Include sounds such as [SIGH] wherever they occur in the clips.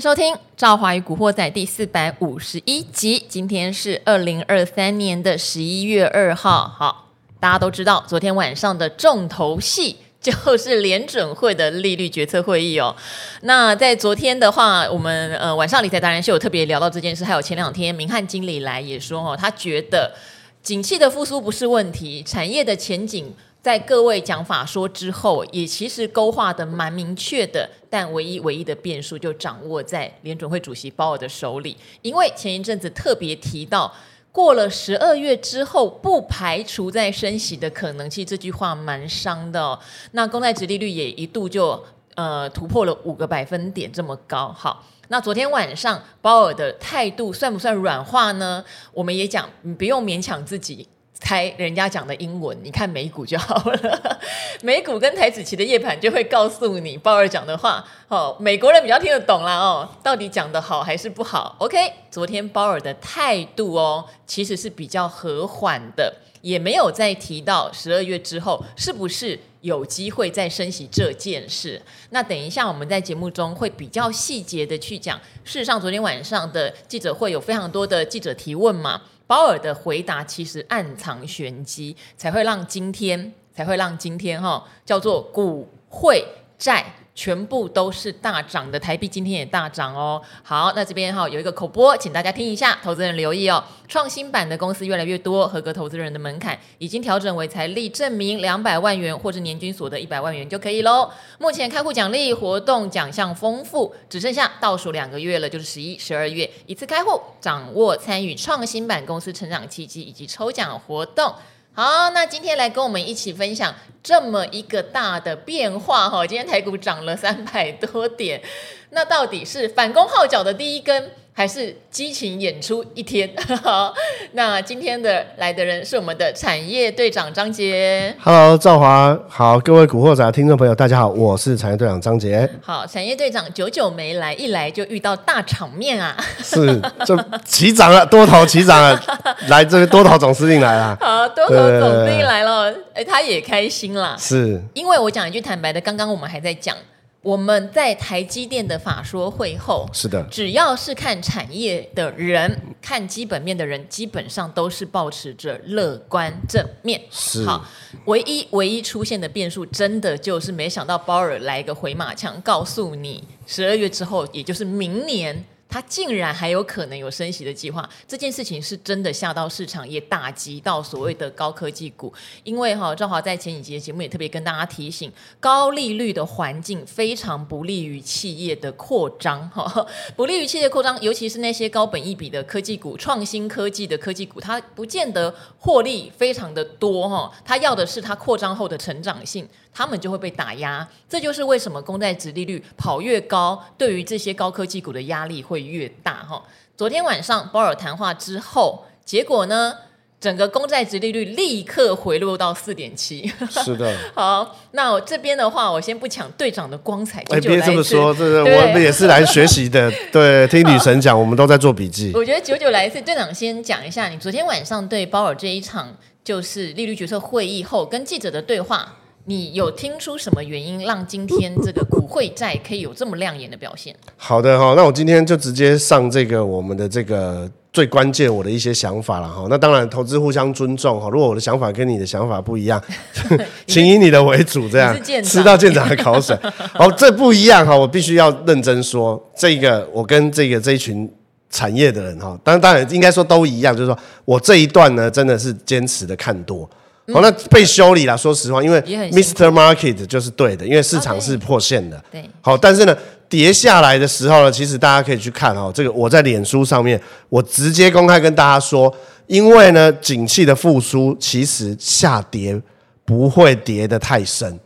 收听《赵华与古惑仔》第四百五十一集。今天是二零二三年的十一月二号。好，大家都知道，昨天晚上的重头戏就是联准会的利率决策会议哦。那在昨天的话，我们呃晚上理财达人秀特别聊到这件事，还有前两天明翰经理来也说哦，他觉得景气的复苏不是问题，产业的前景。在各位讲法说之后，也其实勾画的蛮明确的，但唯一唯一的变数就掌握在联准会主席鲍尔的手里。因为前一阵子特别提到，过了十二月之后，不排除再升息的可能。性这句话蛮伤的哦。那公债殖利率也一度就呃突破了五个百分点这么高。好，那昨天晚上鲍尔的态度算不算软化呢？我们也讲，你不用勉强自己。猜人家讲的英文，你看美股就好了。[LAUGHS] 美股跟台子期的夜盘就会告诉你鲍尔讲的话。哦，美国人比较听得懂啦。哦，到底讲的好还是不好？OK，昨天鲍尔的态度哦，其实是比较和缓的，也没有再提到十二月之后是不是有机会再升息这件事。那等一下我们在节目中会比较细节的去讲。事实上，昨天晚上的记者会有非常多的记者提问嘛。鲍尔的回答其实暗藏玄机，才会让今天才会让今天哈、叫做股会债。全部都是大涨的，台币今天也大涨哦。好，那这边哈有一个口播，请大家听一下，投资人留意哦。创新版的公司越来越多，合格投资人的门槛已经调整为财力证明两百万元或者年均所得一百万元就可以喽。目前开户奖励活动奖项丰富，只剩下倒数两个月了，就是十一、十二月一次开户，掌握参与创新版公司成长契机以及抽奖活动。好，那今天来跟我们一起分享这么一个大的变化哈。今天台股涨了三百多点，那到底是反攻号角的第一根？还是激情演出一天。好，[LAUGHS] 那今天的来的人是我们的产业队长张杰。Hello，赵华，好，各位古惑仔听众朋友，大家好，我是产业队长张杰。好，产业队长久久没来，一来就遇到大场面啊。是，就起涨了，多头齐涨了，[LAUGHS] 来这个多头总司令来了。好，多头总司令来了，哎，他也开心啦。是，因为我讲一句坦白的，刚刚我们还在讲。我们在台积电的法说会后，是的，只要是看产业的人，看基本面的人，基本上都是保持着乐观正面。是，好，唯一唯一出现的变数，真的就是没想到鲍尔来一个回马枪，告诉你十二月之后，也就是明年。他竟然还有可能有升息的计划，这件事情是真的吓到市场，也打击到所谓的高科技股。因为哈，赵华在前几集的节目也特别跟大家提醒，高利率的环境非常不利于企业的扩张，哈，不利于企业扩张，尤其是那些高本益比的科技股、创新科技的科技股，它不见得获利非常的多，哈，它要的是它扩张后的成长性。他们就会被打压，这就是为什么公债殖利率跑越高，对于这些高科技股的压力会越大哈。昨天晚上鲍尔谈话之后，结果呢，整个公债殖利率立刻回落到四点七。是的。[LAUGHS] 好，那我这边的话，我先不抢队长的光彩。哎，别这么说，这个我们也是来学习的。[LAUGHS] 对，听女神讲，我们都在做笔记。[LAUGHS] 我觉得九九来一次，队长先讲一下，你昨天晚上对鲍尔这一场就是利率决策会议后跟记者的对话。你有听出什么原因让今天这个股汇债可以有这么亮眼的表现？好的哈，那我今天就直接上这个我们的这个最关键我的一些想法了哈。那当然投资互相尊重哈，如果我的想法跟你的想法不一样，[LAUGHS] 请以你的为主，这样吃到舰长的口水。好，这不一样哈，我必须要认真说，这个我跟这个这一群产业的人哈，当然当然应该说都一样，就是说我这一段呢真的是坚持的看多。好，那被修理了。说实话，因为 Mr. Market 就是对的，因为市场是破线的。对。好，但是呢，跌下来的时候呢，其实大家可以去看哦，这个我在脸书上面，我直接公开跟大家说，因为呢，景气的复苏其实下跌不会跌得太深。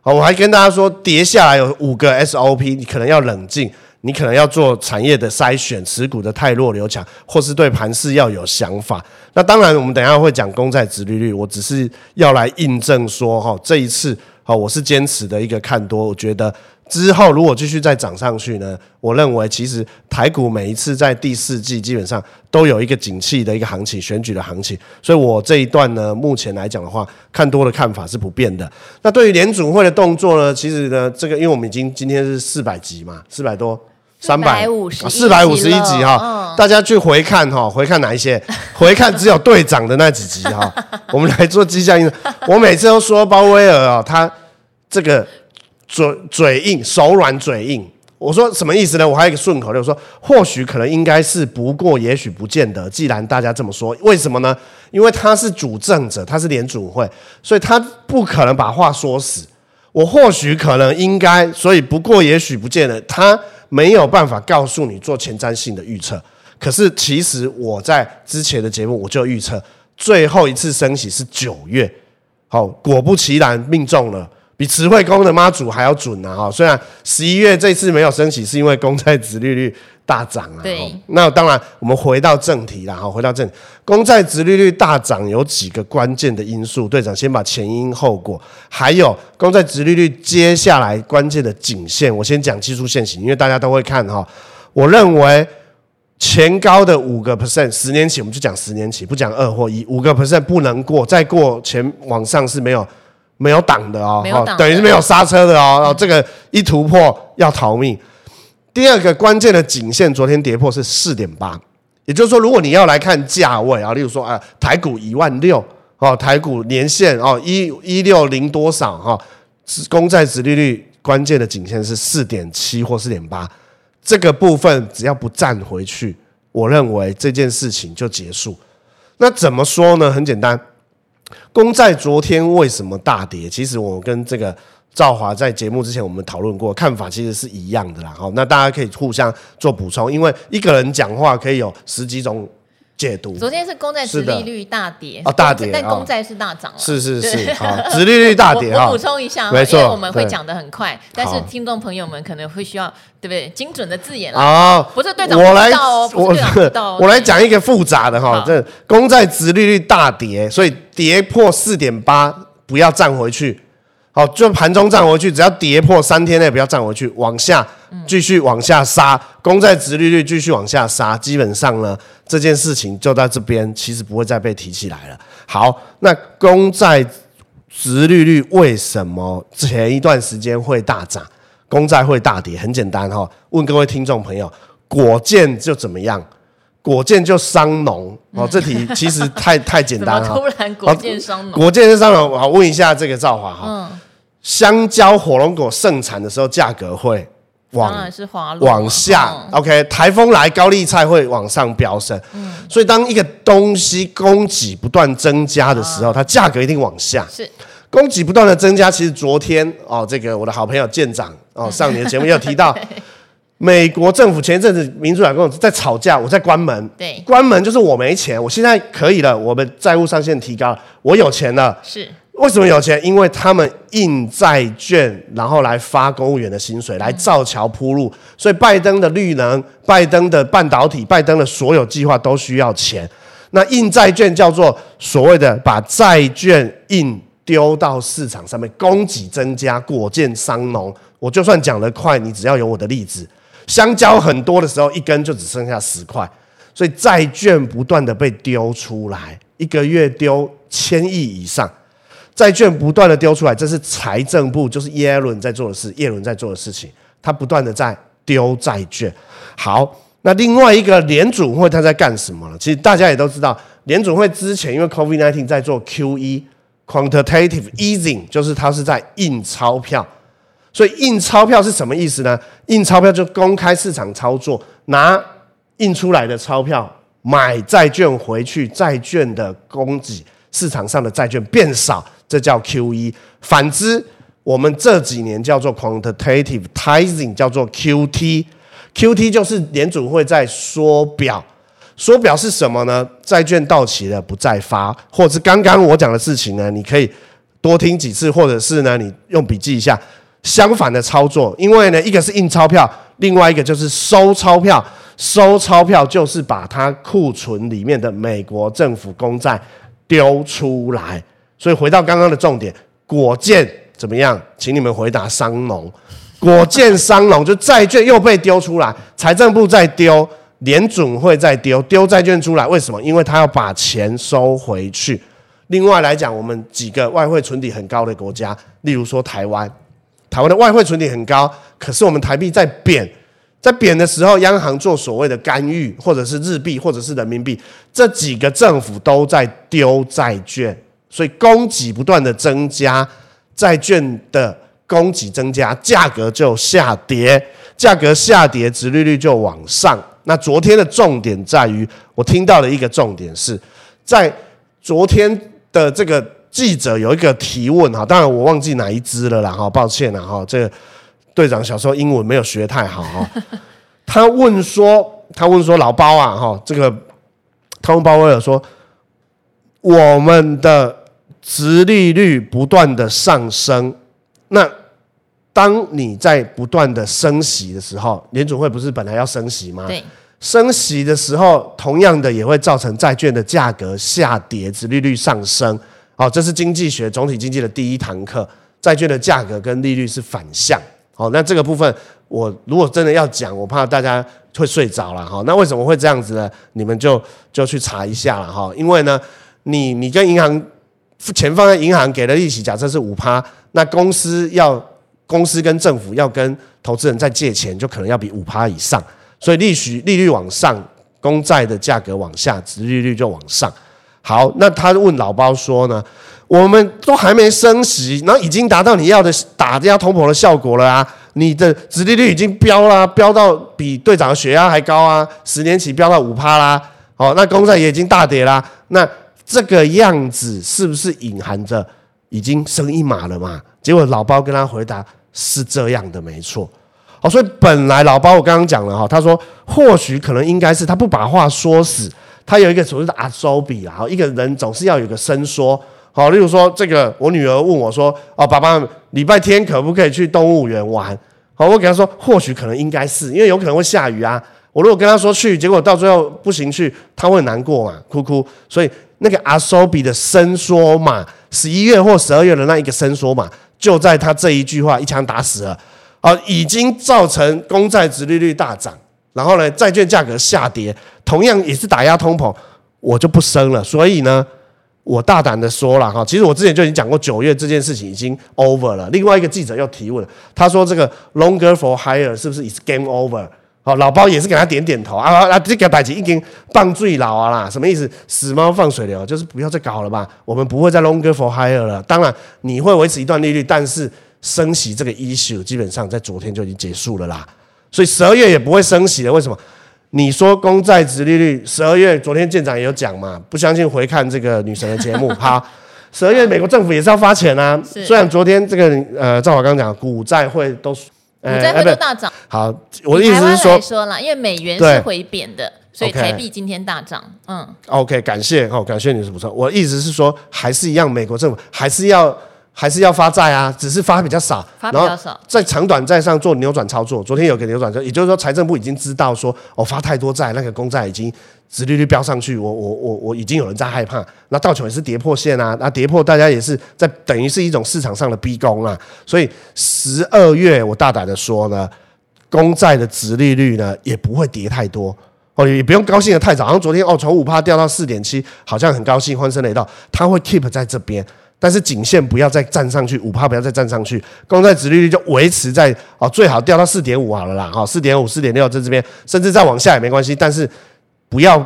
好，我还跟大家说，跌下来有五个 SOP，你可能要冷静。你可能要做产业的筛选，持股的太弱留强，或是对盘势要有想法。那当然，我们等一下会讲公债殖利率，我只是要来印证说，哈，这一次，哈，我是坚持的一个看多，我觉得。之后如果继续再涨上去呢？我认为其实台股每一次在第四季基本上都有一个景气的一个行情，选举的行情，所以我这一段呢，目前来讲的话，看多的看法是不变的。那对于联准会的动作呢，其实呢，这个因为我们已经今天是四百集嘛，四百多，三百五十四百五十一集哈，嗯、大家去回看哈，回看哪一些？[LAUGHS] 回看只有队长的那几集哈。我们来做迹象应，我每次都说鲍威尔啊，他这个嘴嘴硬，手软嘴硬。我说什么意思呢？我还有一个顺口溜，说或许可能应该是，不过也许不见得。既然大家这么说，为什么呢？因为他是主政者，他是联主会，所以他不可能把话说死。我或许可能应该，所以不过也许不见得。他没有办法告诉你做前瞻性的预测。可是其实我在之前的节目我就预测，最后一次升息是九月。好，果不其然命中了。比慈惠宫的妈祖还要准啊！哈，虽然十一月这次没有升息，是因为公债殖利率大涨啊。对，那当然，我们回到正题啦哈。回到正题，公债殖利率大涨有几个关键的因素。队长先把前因后果，还有公债殖利率接下来关键的颈线，我先讲技术线型，因为大家都会看哈。我认为前高的五个 percent，十年期我们就讲十年期，不讲二或一，五个 percent 不能过，再过前往上是没有。没有挡的哦，等于是没有刹车的哦。嗯、这个一突破要逃命。第二个关键的颈线，昨天跌破是四点八，也就是说，如果你要来看价位啊，例如说啊，台股一万六哦，台股年线哦一一六零多少哈，公债殖利率关键的颈线是四点七或四点八，这个部分只要不站回去，我认为这件事情就结束。那怎么说呢？很简单。公债昨天为什么大跌？其实我跟这个赵华在节目之前我们讨论过，看法其实是一样的啦。好，那大家可以互相做补充，因为一个人讲话可以有十几种解读。昨天是公债殖利率大跌哦，大跌，但公债是大涨。是是是，好，[LAUGHS] 殖利率大跌。我补充一下，没错，因为我们会讲的很快，但是听众朋友们可能会需要对不对？精准的字眼啊，不是队长，我来，我 [LAUGHS] 我来讲一个复杂的哈，这公债殖利率大跌，所以。跌破四点八，不要站回去，好，就盘中站回去，只要跌破三天内不要站回去，往下继续往下杀，公债殖利率继续往下杀，基本上呢，这件事情就在这边，其实不会再被提起来了。好，那公债殖利率为什么前一段时间会大涨，公债会大跌？很简单哈，问各位听众朋友，果见就怎么样？果建就伤农哦，这题其实太太简单了。[LAUGHS] 突然果建商农？果建是商农，好，问一下这个赵华哈。嗯。香蕉、火龙果盛产的时候，价格会往往下。OK，台风来，高丽菜会往上飙升。嗯。所以当一个东西供给不断增加的时候，它价格一定往下。是。供给不断的增加，其实昨天哦，这个我的好朋友舰长哦，上你的节目也有提到。[LAUGHS] 美国政府前一阵子民主党跟我在吵架，我在关门。对，关门就是我没钱，我现在可以了，我们债务上限提高了，我有钱了。是，为什么有钱？因为他们印债券，然后来发公务员的薪水，来造桥铺路。所以拜登的绿能、拜登的半导体、拜登的所有计划都需要钱。那印债券叫做所谓的把债券印丢到市场上面，供给增加，果建商农。我就算讲得快，你只要有我的例子。香蕉很多的时候，一根就只剩下十块，所以债券不断的被丢出来，一个月丢千亿以上，债券不断的丢出来，这是财政部就是耶伦在做的事，耶伦在做的事情，他不断的在丢债券。好，那另外一个联准会他在干什么呢？其实大家也都知道，联准会之前因为 COVID-19 在做 QE（Quantitative Easing），就是他是在印钞票。所以印钞票是什么意思呢？印钞票就公开市场操作，拿印出来的钞票买债券回去，债券的供给市场上的债券变少，这叫 QE。反之，我们这几年叫做 quantitative tightening，叫做 QT。QT 就是联准会在缩表，缩表是什么呢？债券到期了不再发，或是刚刚我讲的事情呢？你可以多听几次，或者是呢，你用笔记一下。相反的操作，因为呢，一个是印钞票，另外一个就是收钞票。收钞票就是把它库存里面的美国政府公债丢出来。所以回到刚刚的重点，果建怎么样？请你们回答商农。果建商农就债券又被丢出来，财政部在丢，联准会在丢，丢债券出来。为什么？因为他要把钱收回去。另外来讲，我们几个外汇存底很高的国家，例如说台湾。台湾的外汇存底很高，可是我们台币在贬，在贬的时候，央行做所谓的干预，或者是日币，或者是人民币，这几个政府都在丢债券，所以供给不断的增加，债券的供给增加，价格就下跌，价格下跌，殖利率就往上。那昨天的重点在于，我听到的一个重点是在昨天的这个记者有一个提问哈，当然我忘记哪一支了啦哈，抱歉了哈，这个。队长小时候英文没有学太好哈，[LAUGHS] 他问说，他问说，老包啊，哈，这个他问鲍威尔说，我们的殖利率不断的上升，那当你在不断的升息的时候，联准会不是本来要升息吗？对，升息的时候，同样的也会造成债券的价格下跌，殖利率上升。好，这是经济学总体经济的第一堂课，债券的价格跟利率是反向。好，那这个部分我如果真的要讲，我怕大家会睡着了哈。那为什么会这样子呢？你们就就去查一下了哈。因为呢，你你跟银行钱放在银行给的利息，假设是五趴，那公司要公司跟政府要跟投资人再借钱，就可能要比五趴以上。所以利息利率往上，公债的价格往下，殖利率就往上。好，那他问老包说呢？我们都还没升息，然后已经达到你要的打压通膨的效果了啊！你的殖利率已经飙了，飙到比队长的血压还高啊！十年期飙到五趴啦！哦，那公债也已经大跌啦。那这个样子是不是隐含着已经升一码了嘛？结果老包跟他回答是这样的，没错。哦，所以本来老包我刚刚讲了哈，他说或许可能应该是他不把话说死，他有一个所谓的阿周比啊，一个人总是要有个伸缩。好，例如说，这个我女儿问我说：“哦，爸爸，礼拜天可不可以去动物园玩？”好，我给她说，或许可能应该是因为有可能会下雨啊。我如果跟她说去，结果到最后不行去，她会难过嘛，哭哭。所以那个阿苏比的伸缩嘛，十一月或十二月的那一个伸缩嘛，就在他这一句话一枪打死了。啊，已经造成公债殖利率大涨，然后呢，债券价格下跌，同样也是打压通膨，我就不升了。所以呢。我大胆的说了哈，其实我之前就已经讲过，九月这件事情已经 over 了。另外一个记者又提问，他说这个 longer for higher 是不是 is game over？好，老包也是给他点点头啊啊，这个代志已经放最老啊啦，什么意思？死猫放水流，就是不要再搞了吧。我们不会再 longer for higher 了。当然你会维持一段利率，但是升息这个 issue 基本上在昨天就已经结束了啦。所以十二月也不会升息了。为什么？你说公债殖利率十二月，昨天舰长也有讲嘛？不相信回看这个女神的节目。[LAUGHS] 好，十二月美国政府也是要发钱啊。虽然昨天这个呃赵华刚讲股债会都股债会都大涨。好，我的意思是说说了，因为美元是回贬的，所以台币今天大涨。嗯。OK，感谢哦，感谢你的补充。我的意思是说，还是一样，美国政府还是要。还是要发债啊，只是发比较少，发比较少，在长短债上做扭转操作。昨天有个扭转，也就是说财政部已经知道说，我、哦、发太多债，那个公债已经殖利率飙上去，我我我我已经有人在害怕。那道琼也是跌破线啊，那跌破大家也是在等于是一种市场上的逼宫啊。所以十二月我大胆的说呢，公债的殖利率呢也不会跌太多哦，也不用高兴的太早。好像昨天哦从五趴掉到四点七，好像很高兴欢声雷动，它会 keep 在这边。但是颈线不要再站上去，五趴不要再站上去，公债值利率就维持在哦，最好掉到四点五好了啦，哈，四点五、四点六在这边，甚至再往下也没关系，但是不要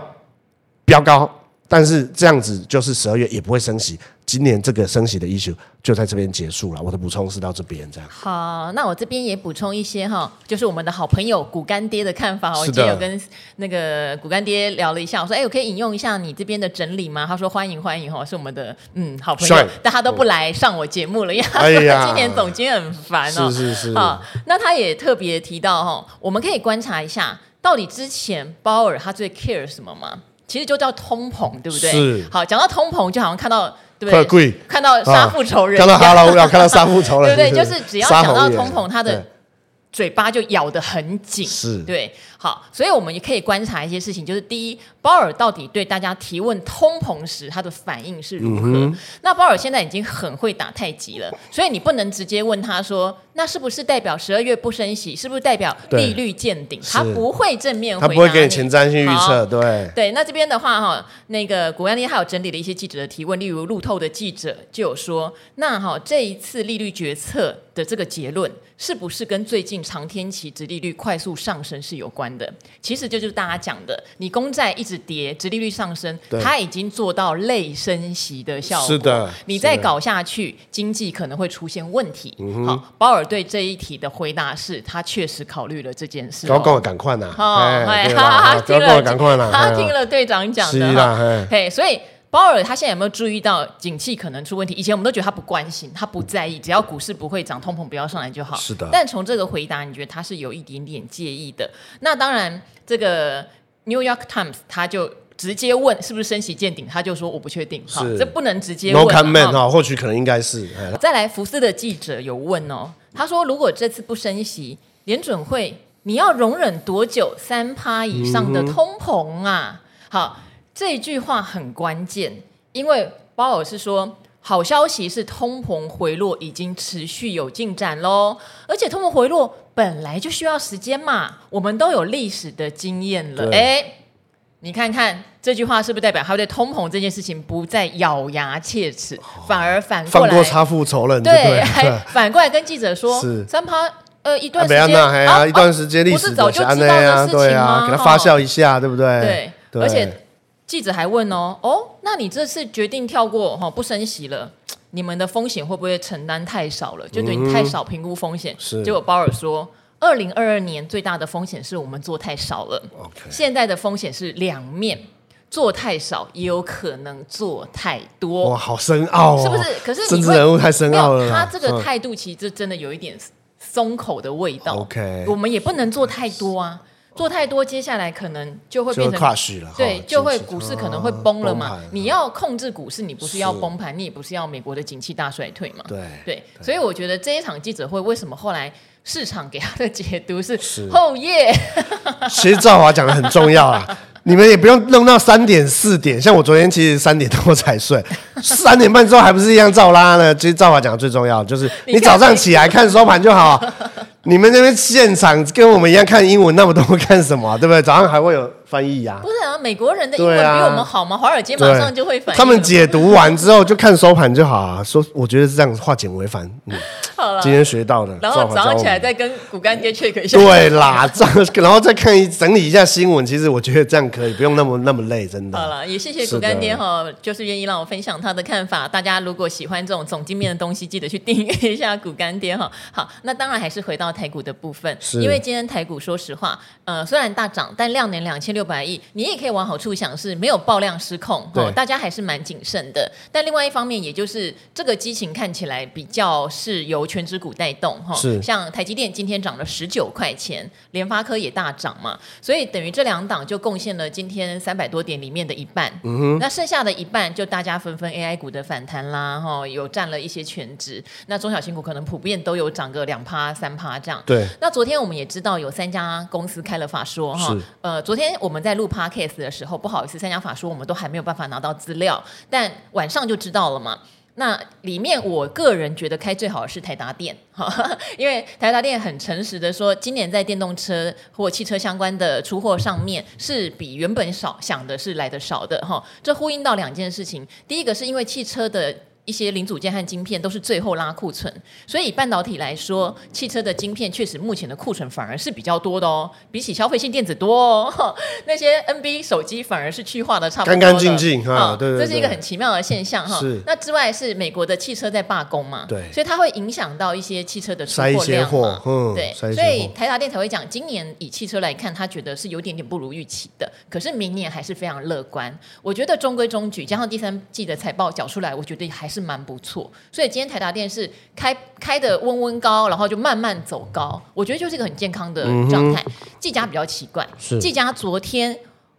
飙高。但是这样子就是十二月也不会升息，今年这个升息的 issue 就在这边结束了。我的补充是到这边这样。好，那我这边也补充一些哈，就是我们的好朋友股干爹的看法。我今天有跟那个股干爹聊了一下，我说哎，我可以引用一下你这边的整理吗？他说欢迎欢迎哈，是我们的嗯好朋友，但他都不来上我节目了，因为他说今年总监很烦哦。是是是。好，那他也特别提到哈，我们可以观察一下，到底之前鲍尔他最 care 什么吗？其实就叫通膨，对不对？是。好，讲到通膨，就好像看到，对贵？看到杀父仇人，看到哈喽，要看到杀父仇人，[LAUGHS] 对不对？就是只要想到通膨，他的嘴巴就咬得很紧。是。对。好，所以我们也可以观察一些事情，就是第一，鲍尔到底对大家提问通膨时他的反应是如何？嗯、那鲍尔现在已经很会打太极了，所以你不能直接问他说，那是不是代表十二月不升息？是不是代表利率见顶？他不会正面回答，他不会给你前瞻性预测。对对，那这边的话哈，那个古安妮还有整理了一些记者的提问，例如路透的记者就有说，那哈这一次利率决策的这个结论。是不是跟最近长天期殖利率快速上升是有关的？其实这就是大家讲的，你公债一直跌，殖利率上升，它已经做到类升息的效果。是的，你再搞下去，经济可能会出现问题。好，鲍尔对这一题的回答是，他确实考虑了这件事。高高赶快呐！好，[LAUGHS] 他听了，他听了队长讲的。嘿，所以。鲍尔他现在有没有注意到景气可能出问题？以前我们都觉得他不关心，他不在意，只要股市不会涨，通膨不要上来就好。是的。但从这个回答，你觉得他是有一点点介意的。那当然，这个 New York Times 他就直接问是不是升息见顶，他就说我不确定。哈，这不能直接问。No comment 哈，或许可能应该是。再来，福斯的记者有问哦，他说如果这次不升息，联准会你要容忍多久三趴以上的通膨啊？嗯、好。这句话很关键，因为鲍尔是说，好消息是通膨回落已经持续有进展喽，而且通膨回落本来就需要时间嘛，我们都有历史的经验了。哎，你看看这句话是不是代表他对通膨这件事情不再咬牙切齿，反而反过来放过差付仇人，对，对还 [LAUGHS] 反过来跟记者说，是三趴呃一段时间啊，啊，啊，一段时间历史早就知道的事情吗？啊、给他发酵一下，对不对？对，对而且。记者还问哦哦，那你这次决定跳过哈不升息了，你们的风险会不会承担太少了？就等于太少评估风险。是、嗯。结果鲍尔说，二零二二年最大的风险是我们做太少了。Okay. 现在的风险是两面，做太少也有可能做太多。哇，好深奥哦，是不是？可是政治人物太深奥了。他这个态度其实真的有一点松口的味道。OK，我们也不能做太多啊。做太多，接下来可能就会变成了，对，就会股市可能会崩了嘛。你要控制股市，你不是要崩盘，你也不是要美国的景气大衰退嘛。对对，所以我觉得这一场记者会，为什么后来市场给他的解读是后夜？[LAUGHS] 其实赵华讲的很重要啊。[LAUGHS] 你们也不用弄到三点四点，像我昨天其实三点多才睡，三点半之后还不是一样照拉呢？其实赵华讲的最重要就是你早上起来看收盘就好。你们那边现场跟我们一样看英文那么多，干什么？对不对？早上还会有翻译呀？不是啊，美国人的英文比我们好吗？华尔街马上就会翻译。他们解读完之后就看收盘就好啊。说，我觉得是这样，化简为繁。嗯，[LAUGHS] 好了，今天学到的。然后早上起来再跟股干爹 check 一下。对啦，这样然后再看一整理一下新闻。其实我觉得这样可以，不用那么那么累，真的。好了，也谢谢股干爹哈，就是愿意让我分享他的看法。大家如果喜欢这种总经面的东西，记得去订阅一下股干爹哈。好，那当然还是回到台股的部分。是因为今天台股，说实话，呃，虽然大涨，但量能两千六百亿，你也可以往好处想，是没有爆量失控，对、哦，大家还是蛮谨慎的。但另外一方面，也就是这个激情看起来比较是由权值股带动，哈、像台积电今天涨了十九块钱，联发科也大涨嘛，所以等于这两档就贡献了今天三百多点里面的一半。嗯哼，那剩下的一半就大家纷纷 AI 股的反弹啦，哈、哦，有占了一些全值，那中小型股可能普遍都有涨个两趴三趴这样。对，那昨。天我们也知道有三家公司开了法说哈，呃，昨天我我们在录 podcast 的时候，不好意思，三家法说我们都还没有办法拿到资料，但晚上就知道了嘛。那里面我个人觉得开最好的是台达电哈，[LAUGHS] 因为台达电很诚实的说，今年在电动车或汽车相关的出货上面是比原本少想的是来的少的哈。这呼应到两件事情，第一个是因为汽车的。一些零组件和晶片都是最后拉库存，所以以半导体来说，汽车的晶片确实目前的库存反而是比较多的哦，比起消费性电子多哦。[LAUGHS] 那些 NB 手机反而是去化的差不多，干干净净哈，对对，这是一个很奇妙的现象哈。是。那之外是美国的汽车在罢工嘛？对。所以它会影响到一些汽车的出货量嘛？嗯，对。所以台达电才会讲，今年以汽车来看，他觉得是有点点不如预期的，可是明年还是非常乐观。我觉得中规中矩，加上第三季的财报缴出来，我觉得还是。是蛮不错，所以今天台达电是开开的温温高，然后就慢慢走高，我觉得就是一个很健康的状态。技嘉比较奇怪，技嘉昨天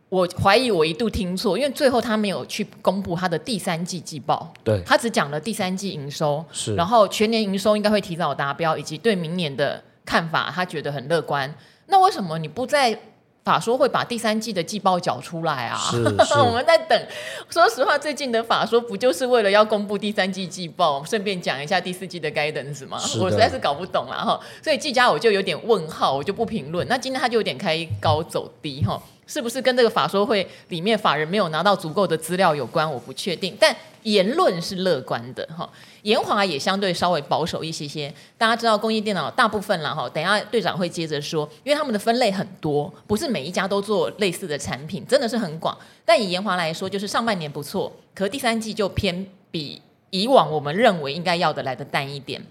我怀疑我一度听错，因为最后他没有去公布他的第三季季报，对，他只讲了第三季营收，是，然后全年营收应该会提早达标，以及对明年的看法，他觉得很乐观。那为什么你不在法说会把第三季的季报缴出来啊，是 [LAUGHS] 是我们在等。说实话，最近的法说不就是为了要公布第三季季报，顺便讲一下第四季的 guidance 吗？我实在是搞不懂了哈。所以季家我就有点问号，我就不评论。那今天他就有点开高走低哈。是不是跟这个法说会里面法人没有拿到足够的资料有关？我不确定，但言论是乐观的哈。延华也相对稍微保守一些些。大家知道工业电脑大部分了哈，等下队长会接着说，因为他们的分类很多，不是每一家都做类似的产品，真的是很广。但以延华来说，就是上半年不错，可第三季就偏比以往我们认为应该要的来的淡一点。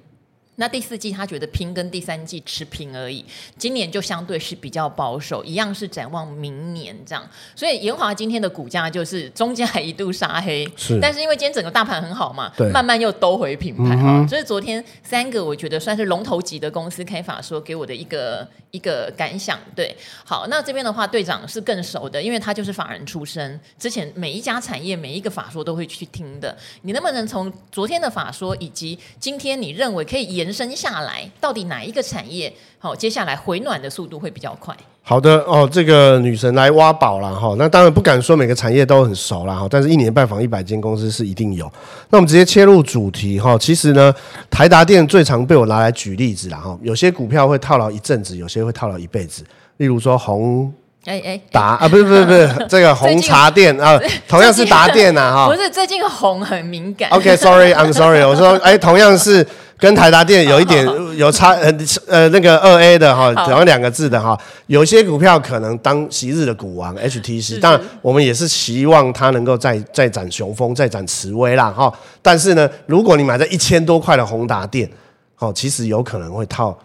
那第四季他觉得拼跟第三季持平而已，今年就相对是比较保守，一样是展望明年这样。所以研华今天的股价就是中间还一度杀黑，是，但是因为今天整个大盘很好嘛，对，慢慢又兜回品牌哈。所以昨天三个我觉得算是龙头级的公司开法说给我的一个一个感想。对，好，那这边的话队长是更熟的，因为他就是法人出身，之前每一家产业每一个法说都会去听的。你能不能从昨天的法说以及今天你认为可以延延伸下来，到底哪一个产业好？接下来回暖的速度会比较快。好的哦，这个女神来挖宝了哈。那当然不敢说每个产业都很熟了哈，但是一年拜访一百间公司是一定有。那我们直接切入主题哈。其实呢，台达电最常被我拿来举例子了哈。有些股票会套牢一阵子，有些会套牢一辈子。例如说红。哎哎，达啊，不是不是不是，这个红茶店啊，同样是达电呐哈。不是，最近红很敏感。OK，Sorry，I'm sorry。我说，哎，同样是跟台达电有一点 [LAUGHS] 有差，呃呃，那个二 A 的哈，同样两个字的哈。有些股票可能当昔日的股王 HTC，当然我们也是希望它能够再再展雄风，再展慈威啦哈。但是呢，如果你买在一千多块的宏达电，哦，其实有可能会套，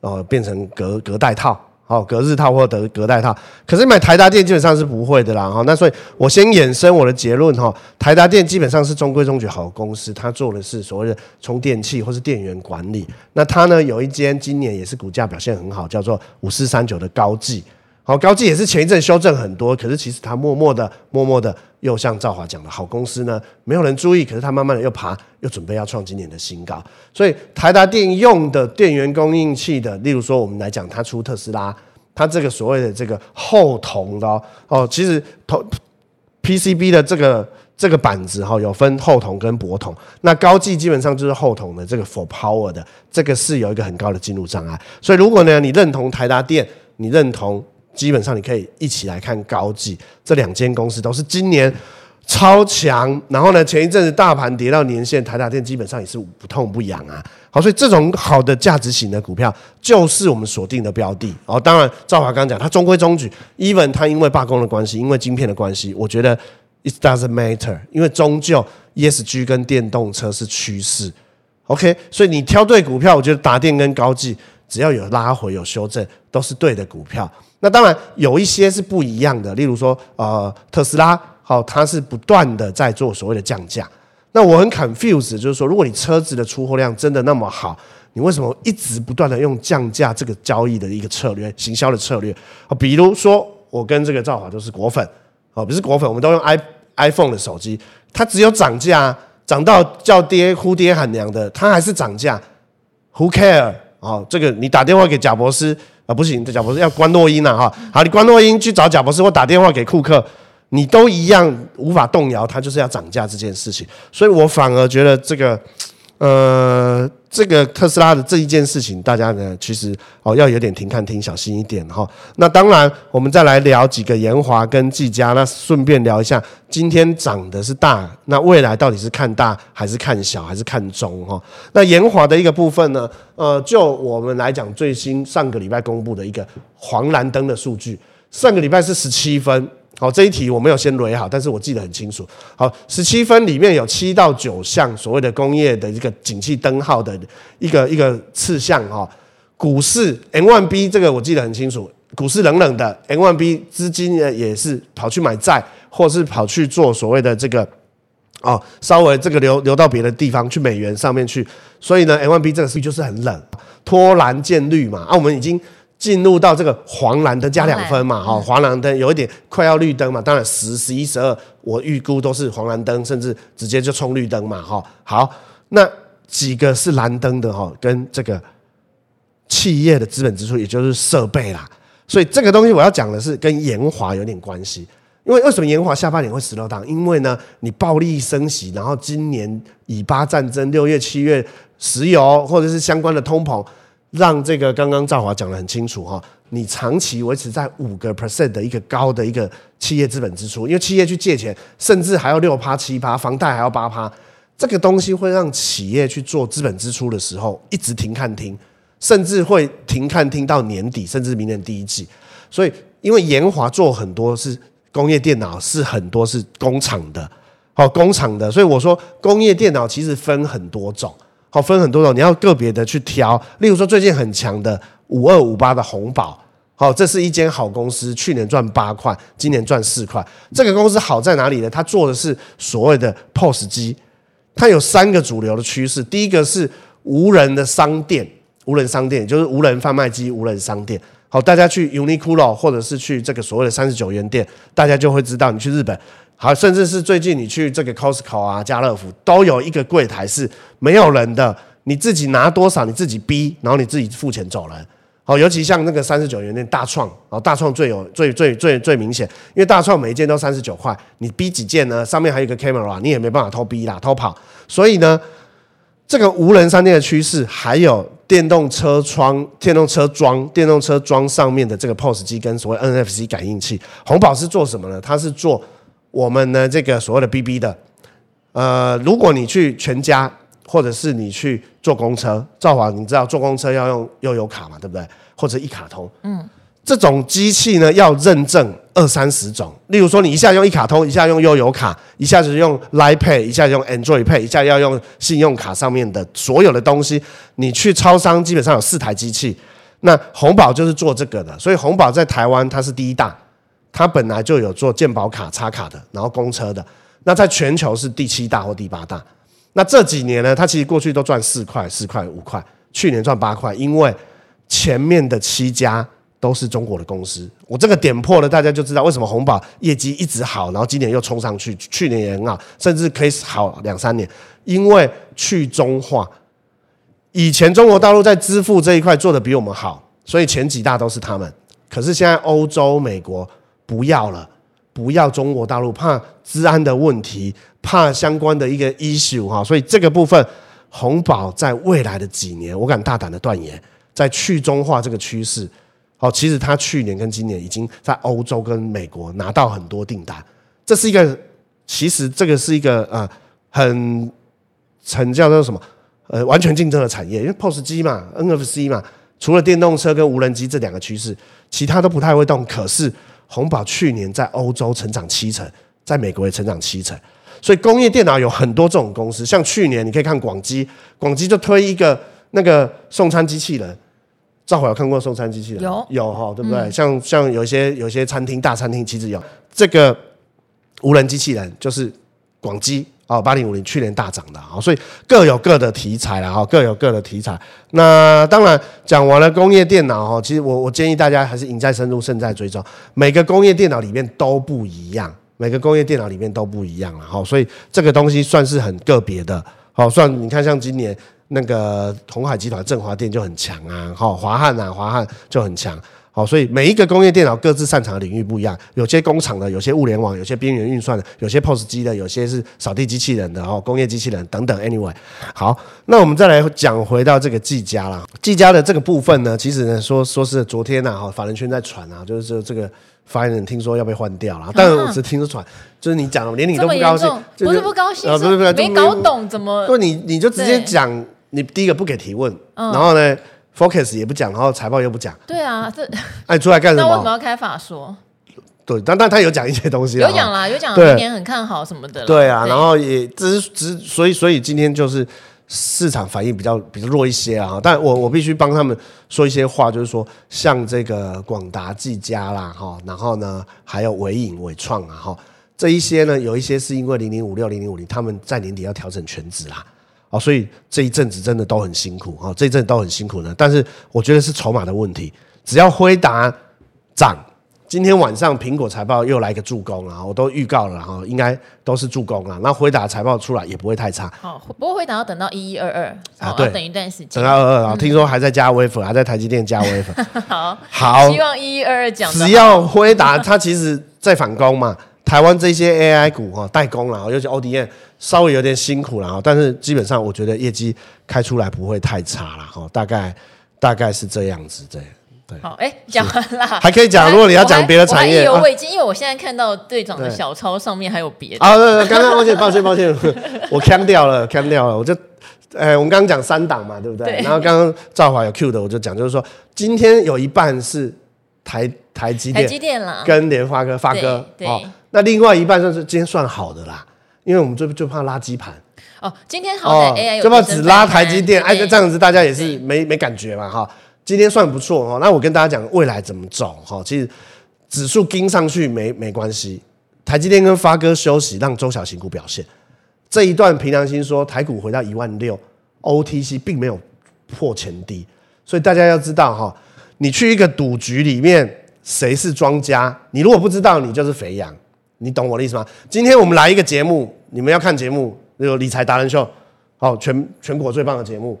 哦，变成隔隔代套。好，隔日套或者隔代套，可是买台达电基本上是不会的啦。哈，那所以我先衍生我的结论哈，台达电基本上是中规中矩好公司，它做的是所谓的充电器或是电源管理。那它呢有一间今年也是股价表现很好，叫做五四三九的高技。好，高技也是前一阵修正很多，可是其实它默默的、默默的，又像赵华讲的，好公司呢，没有人注意，可是它慢慢的又爬，又准备要创今年的新高。所以台达电用的电源供应器的，例如说我们来讲，它出特斯拉，它这个所谓的这个后铜的哦，其实铜 PCB 的这个这个板子哈、有分后铜跟薄铜。那高技基本上就是后铜的这个 for power 的，这个是有一个很高的进入障碍。所以如果呢，你认同台达电，你认同。基本上你可以一起来看高技，这两间公司都是今年超强。然后呢，前一阵子大盘跌到年线，台达电基本上也是不痛不痒啊。好，所以这种好的价值型的股票就是我们锁定的标的。哦，当然赵华刚讲，它中规中矩，even 它因为罢工的关系，因为晶片的关系，我觉得 it doesn't matter，因为终究 ESG 跟电动车是趋势。OK，所以你挑对股票，我觉得打电跟高技只要有拉回有修正，都是对的股票。那当然有一些是不一样的，例如说，呃，特斯拉，好，它是不断的在做所谓的降价。那我很 confused，就是说，如果你车子的出货量真的那么好，你为什么一直不断的用降价这个交易的一个策略、行销的策略？啊，比如说我跟这个赵华都是果粉，哦，不是果粉，我们都用 i iPhone 的手机，它只有涨价，涨到叫爹哭爹喊娘的，它还是涨价，Who care？哦，这个你打电话给贾博士。啊，不行，这贾博士要关诺音了哈。好，你关诺音去找贾博士，或打电话给库克，你都一样无法动摇，他就是要涨价这件事情。所以我反而觉得这个。呃，这个特斯拉的这一件事情，大家呢其实哦要有点停看听，小心一点哈。那当然，我们再来聊几个延华跟技嘉，那顺便聊一下今天涨的是大，那未来到底是看大还是看小还是看中哈？那延华的一个部分呢，呃，就我们来讲，最新上个礼拜公布的一个黄蓝灯的数据，上个礼拜是十七分。好，这一题我没有先捋好，但是我记得很清楚。好，十七分里面有七到九项所谓的工业的一个景气灯号的一个一个次项哈。股市 M1B 这个我记得很清楚，股市冷冷的 M1B 资金呢也是跑去买债，或是跑去做所谓的这个哦，稍微这个流流到别的地方去美元上面去，所以呢 M1B 这个是就是很冷，脱蓝见绿嘛。啊，我们已经。进入到这个黄蓝灯加两分嘛，哈，黄蓝灯有一点快要绿灯嘛，当然十、十一、十二，我预估都是黄蓝灯，甚至直接就冲绿灯嘛，哈。好，那几个是蓝灯的哈，跟这个企业的资本支出，也就是设备啦，所以这个东西我要讲的是跟延华有点关系。因为为什么延华下半年会 slow down？因为呢，你暴力升息，然后今年以巴战争、六月、七月石油或者是相关的通膨，让这个刚刚赵华讲得很清楚哈，你长期维持在五个 percent 的一个高的一个企业资本支出，因为企业去借钱，甚至还要六趴七趴，房贷还要八趴，这个东西会让企业去做资本支出的时候一直停看听，甚至会停看听到年底，甚至明年第一季。所以，因为研华做很多是。工业电脑是很多是工厂的，好工厂的，所以我说工业电脑其实分很多种，好分很多种，你要个别的去挑。例如说最近很强的五二五八的红宝，好，这是一间好公司，去年赚八块，今年赚四块。这个公司好在哪里呢？它做的是所谓的 POS 机，它有三个主流的趋势，第一个是无人的商店，无人商店就是无人贩卖机、无人商店。好，大家去 Uniqlo 或者是去这个所谓的三十九元店，大家就会知道。你去日本，好，甚至是最近你去这个 Costco 啊、家乐福，都有一个柜台是没有人的，你自己拿多少你自己逼，然后你自己付钱走人。好，尤其像那个三十九元店大创，哦，大创最有最最最最明显，因为大创每一件都三十九块，你逼几件呢？上面还有一个 camera，你也没办法偷逼啦、偷跑。所以呢，这个无人商店的趋势还有。电动车窗、电动车桩、电动车桩上面的这个 POS 机跟所谓 NFC 感应器，红宝是做什么呢？它是做我们呢这个所谓的 BB 的。呃，如果你去全家，或者是你去坐公车，赵华，你知道坐公车要用悠游卡嘛，对不对？或者一卡通，嗯。这种机器呢，要认证二三十种。例如说，你一下用一卡通，一下用悠游卡，一下子用 Line Pay，一下用 Android Pay，一下要用信用卡上面的所有的东西。你去超商，基本上有四台机器。那红宝就是做这个的，所以红宝在台湾它是第一大，它本来就有做健保卡插卡的，然后公车的。那在全球是第七大或第八大。那这几年呢，它其实过去都赚四块、四块、五块，去年赚八块，因为前面的七家。都是中国的公司，我这个点破了，大家就知道为什么红宝业绩一直好，然后今年又冲上去，去年也很好，甚至可以好两三年，因为去中化。以前中国大陆在支付这一块做的比我们好，所以前几大都是他们。可是现在欧洲、美国不要了，不要中国大陆，怕治安的问题，怕相关的一个 issue 哈，所以这个部分红宝在未来的几年，我敢大胆的断言，在去中化这个趋势。好，其实他去年跟今年已经在欧洲跟美国拿到很多订单，这是一个，其实这个是一个呃很很叫做什么呃完全竞争的产业，因为 POS 机嘛，NFC 嘛，除了电动车跟无人机这两个趋势，其他都不太会动。可是鸿宝去年在欧洲成长七成，在美国也成长七成，所以工业电脑有很多这种公司，像去年你可以看广基，广基就推一个那个送餐机器人。赵华有看过送餐机器人？有有哈，对不对？嗯、像像有一些有一些餐厅大餐厅其实有这个无人机器人，就是广基哦，八零五零去年大涨的啊，所以各有各的题材了哈，各有各的题材。那当然讲完了工业电脑哈，其实我我建议大家还是赢在深入，胜在追踪。每个工业电脑里面都不一样，每个工业电脑里面都不一样了哈，所以这个东西算是很个别的。好，算你看像今年。那个鸿海集团振华电就很强啊，好华汉啊，华汉就很强，好，所以每一个工业电脑各自擅长的领域不一样，有些工厂的，有些物联网，有些边缘运算的，有些 POS 机的，有些是扫地机器人的哦，工业机器人等等。Anyway，好，那我们再来讲回到这个技嘉啦，技嘉的这个部分呢，其实呢说说是昨天呐，哈，法人圈在传啊，就是这这个发言人听说要被换掉了，[LAUGHS] 但是我只听说传，就是你讲，连你都不高兴，不是不高兴，是不是，没搞懂怎么，不，你你就直接讲。你第一个不给提问，嗯、然后呢，Focus 也不讲，然后财报又不讲。对啊，这哎出来干什么？那为什么要开法说？对，但但他有讲一些东西有讲啦，有讲明年很看好什么的。对啊，然后也只只所以所以今天就是市场反应比较比较弱一些啊。但我我必须帮他们说一些话，就是说像这个广达、技嘉啦，哈，然后呢还有伟影、伟创啊，哈，这一些呢有一些是因为零零五六、零零五零他们在年底要调整权值啦。哦，所以这一阵子真的都很辛苦啊，这一阵子都很辛苦呢。但是我觉得是筹码的问题，只要辉达涨，今天晚上苹果财报又来个助攻啊，我都预告了哈，应该都是助攻啊。那辉达财报出来也不会太差。好，不过辉达要等到一一二二啊，对，等一段时间。等到二二啊，听说还在加微粉，还在台积电加微粉。[LAUGHS] 好，好，希望一一二二讲。只要辉达它其实在反攻嘛，台湾这些 AI 股哈代工了，尤其 ODM 稍微有点辛苦了，但是基本上我觉得业绩开出来不会太差了哈，大概大概是这样子这样。对好，哎、欸，讲完了，[LAUGHS] 还可以讲。如果你要讲别的产业，意犹未尽，因为我现在看到队长的小抄上面还有别的。啊，对对，刚刚抱歉，抱歉，抱歉，[LAUGHS] 我呛掉了，呛掉了。我就，哎、欸，我们刚刚讲三档嘛，对不对？对然后刚刚赵华有 Q 的，我就讲，就是说今天有一半是台台积电，台积电啦，跟联发科，发哥，对，那另外一半算是今天算好的啦，因为我们最最怕垃圾盘。哦，今天好在 AI 有，就怕只拉台积电，哎，这样子大家也是没没感觉嘛，哈。今天算不错哦，那我跟大家讲未来怎么走哈。其实指数跟上去没没关系，台积电跟发哥休息，让中小型股表现。这一段凭良心说，台股回到一万六，OTC 并没有破前低，所以大家要知道哈，你去一个赌局里面，谁是庄家？你如果不知道，你就是肥羊，你懂我的意思吗？今天我们来一个节目，你们要看节目，那个理财达人秀，好，全全国最棒的节目。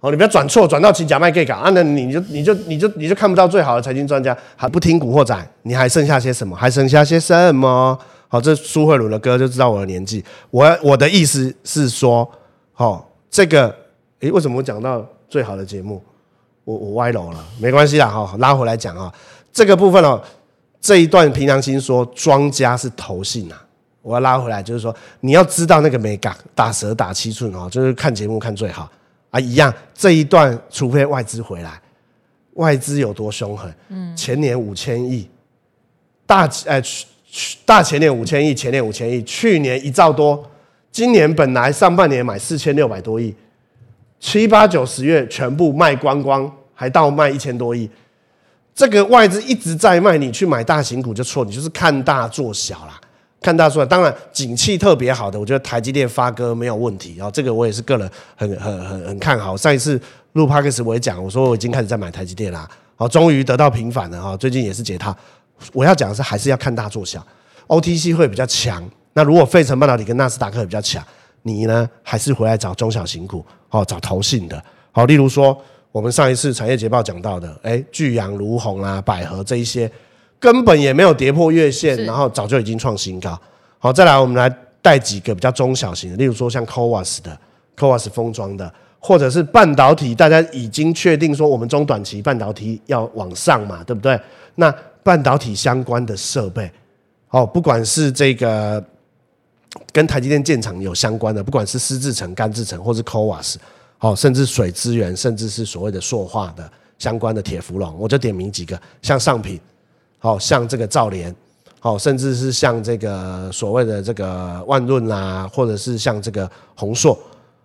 好，你不要转错，转到请假卖 gay 港啊！那你就你就你就你就看不到最好的财经专家，还不听古惑仔，你还剩下些什么？还剩下些什么？好，这苏慧伦的歌就知道我的年纪。我我的意思是说，好，这个诶，为什么我讲到最好的节目？我我歪楼了，没关系啦，哈，拉回来讲啊，这个部分哦，这一段凭良心说，庄家是投信啊，我要拉回来，就是说你要知道那个美感，打蛇打七寸哦，就是看节目看最好。啊，一样，这一段除非外资回来，外资有多凶狠？嗯，前年五千亿，大呃去大前年五千亿，前年五千亿，去年一兆多，今年本来上半年买四千六百多亿，七八九十月全部卖光光，还倒卖一千多亿，这个外资一直在卖，你去买大型股就错，你就是看大做小啦。看大出来，当然景气特别好的，我觉得台积电发哥没有问题，然后这个我也是个人很很很很看好。上一次录 Podcast 我也讲，我说我已经开始在买台积电啦，好，终于得到平反了哈，最近也是解套。我要讲的是还是要看大做小，OTC 会比较强。那如果费城半导体跟纳斯达克比较强，你呢还是回来找中小型股，好，找投信的，好，例如说我们上一次产业捷报讲到的，哎，巨阳、如虹啊、百合这一些。根本也没有跌破月线，然后早就已经创新高。好，再来我们来带几个比较中小型的，例如说像 CoWoS 的、CoWoS 封装的，或者是半导体，大家已经确定说我们中短期半导体要往上嘛，对不对？那半导体相关的设备，哦，不管是这个跟台积电建厂有相关的，不管是湿制程、干制程，或是 CoWoS，哦，甚至水资源，甚至是所谓的塑化的相关的铁氟龙，我就点名几个，像上品。好像这个兆联，好，甚至是像这个所谓的这个万润啊，或者是像这个宏硕，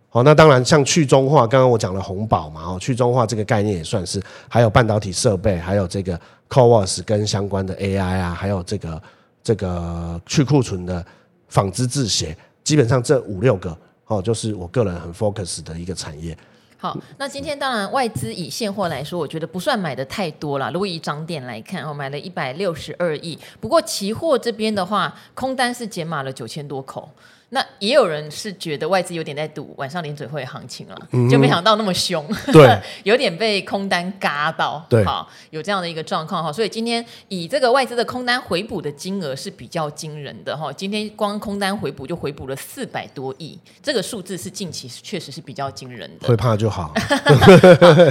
好，那当然像去中化，刚刚我讲了宏宝嘛，哦，去中化这个概念也算是，还有半导体设备，还有这个 CoWoS 跟相关的 AI 啊，还有这个这个去库存的纺织制鞋，基本上这五六个，哦，就是我个人很 focus 的一个产业。好，那今天当然外资以现货来说，我觉得不算买的太多了。如果以涨点来看，我买了一百六十二亿。不过期货这边的话，空单是减码了九千多口。那也有人是觉得外资有点在赌晚上联准会行情了，嗯、就没想到那么凶，对，[LAUGHS] 有点被空单嘎到，对，好，有这样的一个状况哈，所以今天以这个外资的空单回补的金额是比较惊人的哈，今天光空单回补就回补了四百多亿，这个数字是近期确实是比较惊人的，会怕就好，[LAUGHS] 好。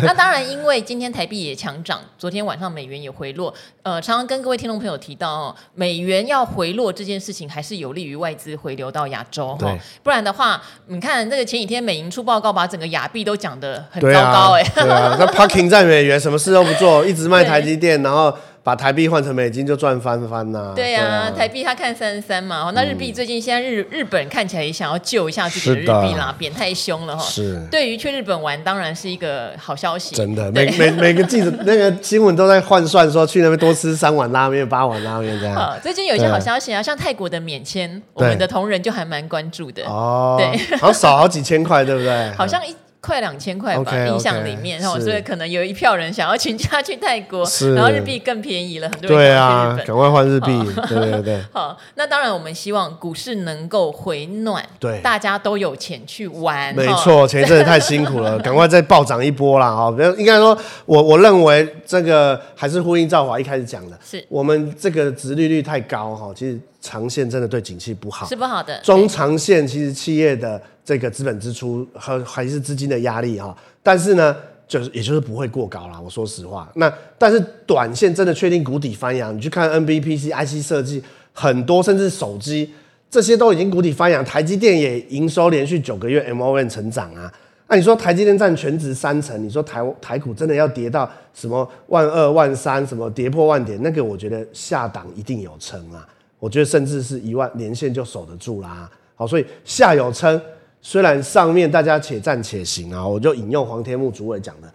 那当然，因为今天台币也强涨，昨天晚上美元也回落，呃，常常跟各位听众朋友提到哦，美元要回落这件事情还是有利于外资回流到亚。州哈，不然的话，你看这个前几天美银出报告，把整个亚币都讲得很糟糕哎。对啊，那 parking 在美元，什么事都不做，一直卖台积电，然后。把台币换成美金就赚翻翻呐、啊！对呀、啊啊，台币它看三十三嘛，那日币最近现在日日本看起来也想要救一下自己的日币啦，贬太凶了哈。是，对于去日本玩当然是一个好消息。真的，每每每个记者那个新闻都在换算说去那边多吃三碗拉面、八碗拉面这样。好，[LAUGHS] 最近有一些好消息啊，像泰国的免签，我们的同仁就还蛮关注的。哦，对，好像少好几千块，对不对？[LAUGHS] 好像一。快两千块吧，okay, 印象里面，然后所以可能有一票人想要请假去泰国，然后日币更便宜了，很多人对啊，赶快换日币，对对对。[LAUGHS] 好，那当然我们希望股市能够回暖，对，大家都有钱去玩，没错，前一阵子太辛苦了，[LAUGHS] 赶快再暴涨一波啦！哈，应该说，我我认为这个还是呼应赵华一开始讲的，是。我们这个殖利率太高哈，其实长线真的对景气不好，是不好的。中长线其实企业的这个资本支出和还是资金的压力哈，但是呢，就是也就是不会过高啦。我说实话，那但是短线真的确定谷底翻扬，你去看 NBPC、IC 设计很多，甚至手机这些都已经谷底翻扬，台积电也营收连续九个月 MON 成长啊。那你说台积电占全值三成，你说台台股真的要跌到什么万二万三，什么跌破万点，那个我觉得下档一定有撑啊。我觉得甚至是一万年线就守得住啦。好，所以下有撑，虽然上面大家且战且行啊。我就引用黄天木主委讲的，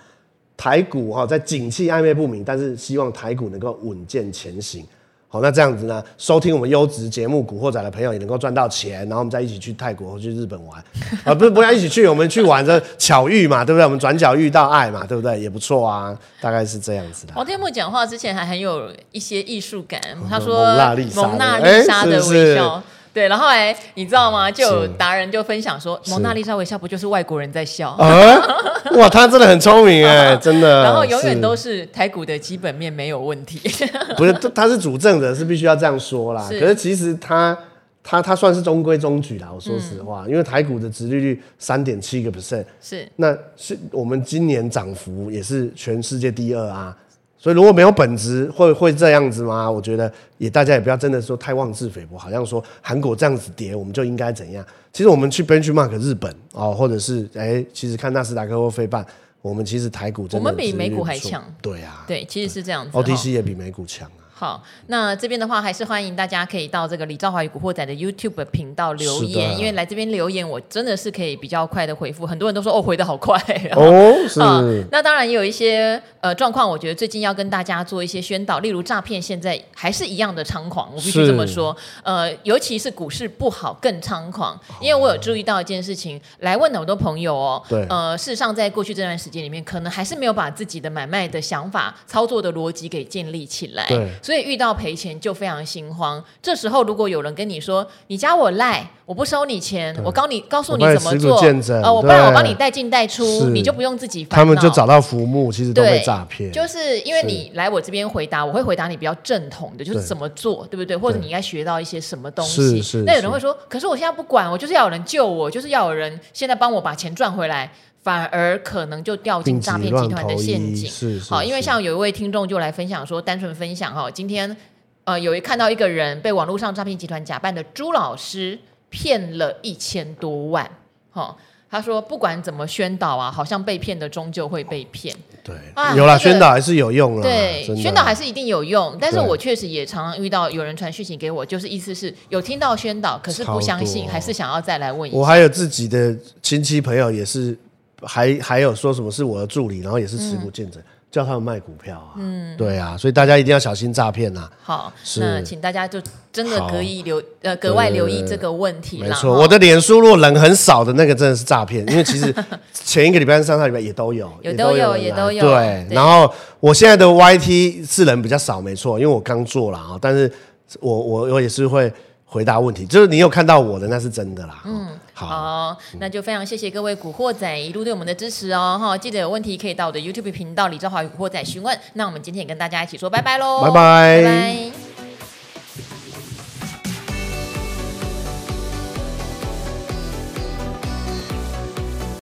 台股哈在景气暧昧不明，但是希望台股能够稳健前行。好，那这样子呢，收听我们优质节目《古惑仔》的朋友也能够赚到钱，然后我们再一起去泰国或去日本玩啊，不是不要一起去，我们去玩这巧遇嘛，对不对？我们转角遇到爱嘛，对不对？也不错啊，大概是这样子的。黄天木讲话之前还很有一些艺术感，他说蒙娜丽莎的微笑。欸对，然后哎，你知道吗？就有达人就分享说，蒙娜丽莎微笑不就是外国人在笑？啊，哇，他真的很聪明哎，[LAUGHS] 真的。然后永远都是台股的基本面没有问题。不是，他是主政者，是必须要这样说啦。可是其实他他他算是中规中矩啦。我说实话，因为台股的殖利率三点七个 percent，是那是我们今年涨幅也是全世界第二啊。所以如果没有本质，会会这样子吗？我觉得也大家也不要真的说太妄自菲薄，好像说韩国这样子跌，我们就应该怎样？其实我们去 benchmark 日本哦，或者是哎，其实看纳斯达克或费半，我们其实台股真的我们比美股还强。对啊，对，其实是这样子。OTC 也比美股强啊。好，那这边的话还是欢迎大家可以到这个李兆华与古惑仔的 YouTube 频道留言，因为来这边留言我真的是可以比较快的回复。很多人都说哦，回的好快哦，[LAUGHS] 是、嗯。那当然也有一些呃状况，我觉得最近要跟大家做一些宣导，例如诈骗现在还是一样的猖狂，我必须这么说。呃，尤其是股市不好更猖狂，因为我有注意到一件事情，来问很多朋友哦，对，呃，事实上在过去这段时间里面，可能还是没有把自己的买卖的想法、操作的逻辑给建立起来，对。所以遇到赔钱就非常心慌。这时候如果有人跟你说：“你加我赖，我不收你钱，我告你，告诉你怎么做。呃”我不然我帮你带进带出，你就不用自己烦恼。他们就找到浮木，其实都被诈骗。就是因为你来我这边回答，我会回答你比较正统的，就是怎么做，对不对？或者你应该学到一些什么东西。那有人会说：“可是我现在不管，我就是要有人救我，就是要有人现在帮我把钱赚回来。”反而可能就掉进诈骗集团的陷阱。是是。好，因为像有一位听众就来分享说，单纯分享哈，今天。呃，有一看到一个人被网络上诈骗集团假扮的朱老师骗了一千多万，哈、哦，他说不管怎么宣导啊，好像被骗的终究会被骗。对，啊、有啦，那个、宣导还是有用了。对，宣导还是一定有用，但是我确实也常常遇到有人传讯息给我，就是意思是有听到宣导，可是不相信，还是想要再来问一下。我还有自己的亲戚朋友也是，还还有说什么是我的助理，然后也是持股见证。嗯叫他们卖股票啊，嗯，对啊，所以大家一定要小心诈骗呐。好，那请大家就真的可以留呃格外留意这个问题。没错，我的脸书如果人很少的那个真的是诈骗，因为其实 [LAUGHS] 前一个礼拜、上上礼拜也都有，也都有，也都有。对，然后我现在的 YT 是人比较少，没错，因为我刚做了啊，但是我我我也是会回答问题，就是你有看到我的那是真的啦。嗯。好，好，那就非常谢谢各位古惑仔一路对我们的支持哦，哈，记得有问题可以到我的 YouTube 频道李兆华与古惑仔询问。那我们今天也跟大家一起说拜拜喽，拜拜，拜拜。